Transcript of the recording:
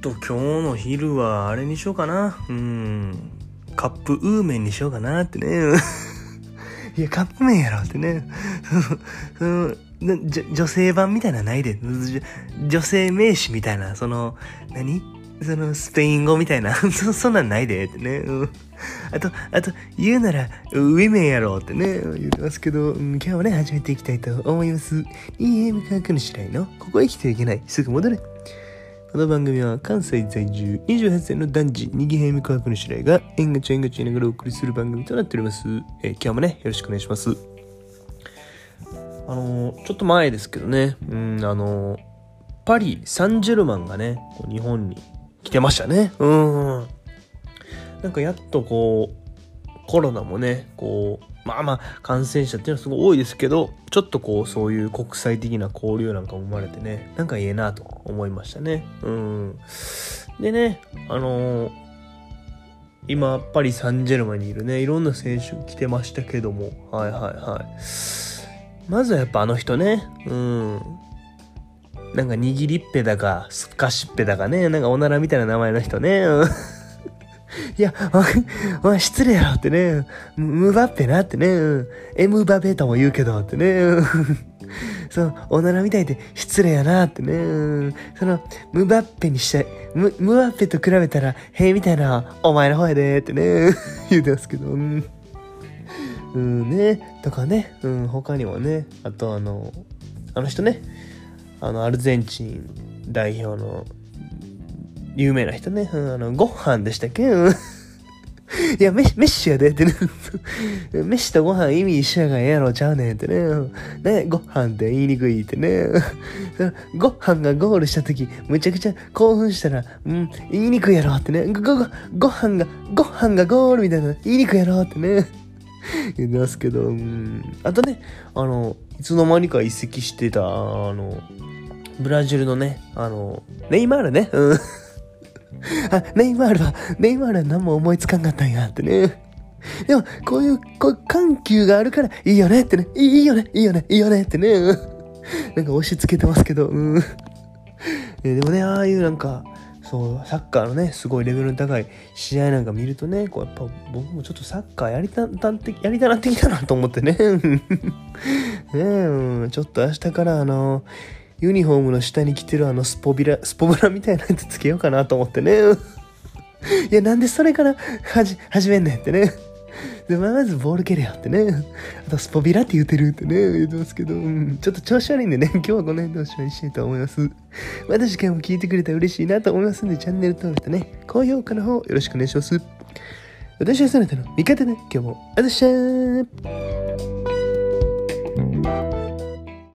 と今日の昼はあれにしようかな。うん。カップウーメンにしようかなってね。いや、カップ麺やろってね。女性版みたいなないで。女性名詞みたいな、その、何？その、スペイン語みたいな。そ、そんなんないでってね。あと、あと、言うなら、ウィメンやろってね、言ってますけど、今日はね、始めていきたいと思います。いいえ、科学の次第の、ここへ来てはいけない。すぐ戻れ。この番組は関西在住28歳の男児、にぎへみ科学の次第が、えんがちゃえんがちゃいながらお送りする番組となっております。えー今日もね、よろしくお願いします。あのーちょっと前ですけどね、うん、あのーパリ・サンジェルマンがね、日本に来てましたね。うん。なんかやっとこう、コロナもね、こう、まあまあ、感染者っていうのはすごい多いですけど、ちょっとこう、そういう国際的な交流なんかも生まれてね、なんかいいなと思いましたね。うん。でね、あのー今、パリ・サンジェルマにいるね、いろんな選手来てましたけども、はいはいはい。まずはやっぱあの人ね、うん。なんか握りっぺだか、すっかしっぺだかね、なんかおならみたいな名前の人ね。うんいや、お前失礼やろってね。ムバッペなってね。エムバペとも言うけどってね。そう、おならみたいで失礼やなってね。その、ムバッペにしたい。ム、ムバッペと比べたら、へえみたいな、お前の方やでってね。言うてますけど。うんうんね、とかね、うん、他にもね、あとあの、あの人ね、あの、アルゼンチン代表の有名な人ね、うん、あの、ご飯でしたっけ？うん いや、メッシやでってね。メッシとご飯意味一緒やがええやろちゃうねんってね。ね、ご飯って言いにくいってね。ご飯がゴールした時、むちゃくちゃ興奮したら、うん、言いにくいやろってね。ご、ご、ご飯が、ご飯がゴールみたいな、言いにくいやろってね。言ってますけど、うん。あとね、あの、いつの間にか移籍してた、あの、ブラジルのね、あの、ネイマールね。うん。あ、ネイマールは、ネイマールは何も思いつかんかったんやってね。でも、こういう、こう、緩急があるから、いいよねってね。いいよね、いいよね、いいよねってね。なんか押し付けてますけど、うん。でもね、ああいうなんか、そう、サッカーのね、すごいレベルの高い試合なんか見るとね、こう、やっぱ僕もちょっとサッカーやりた、たんて、やりたなってきたなと思ってね。ね、うん、ちょっと明日からあの、ユニフォームの下に着てるあのスポビラ、スポブラみたいなやつつけようかなと思ってね。いや、なんでそれから、始めんねんってね。で、まずボール蹴れよってね。あとスポビラって言ってるってね、言ってますけど、うん、ちょっと調子悪いんでね、今日はこの辺でおしまいにしたいと思います。また次回も聞いてくれたら嬉しいなと思いますんで、チャンネル登録とね、高評価の方よろしくお願いします。私はそなたの味方で、今日もあざっしゃー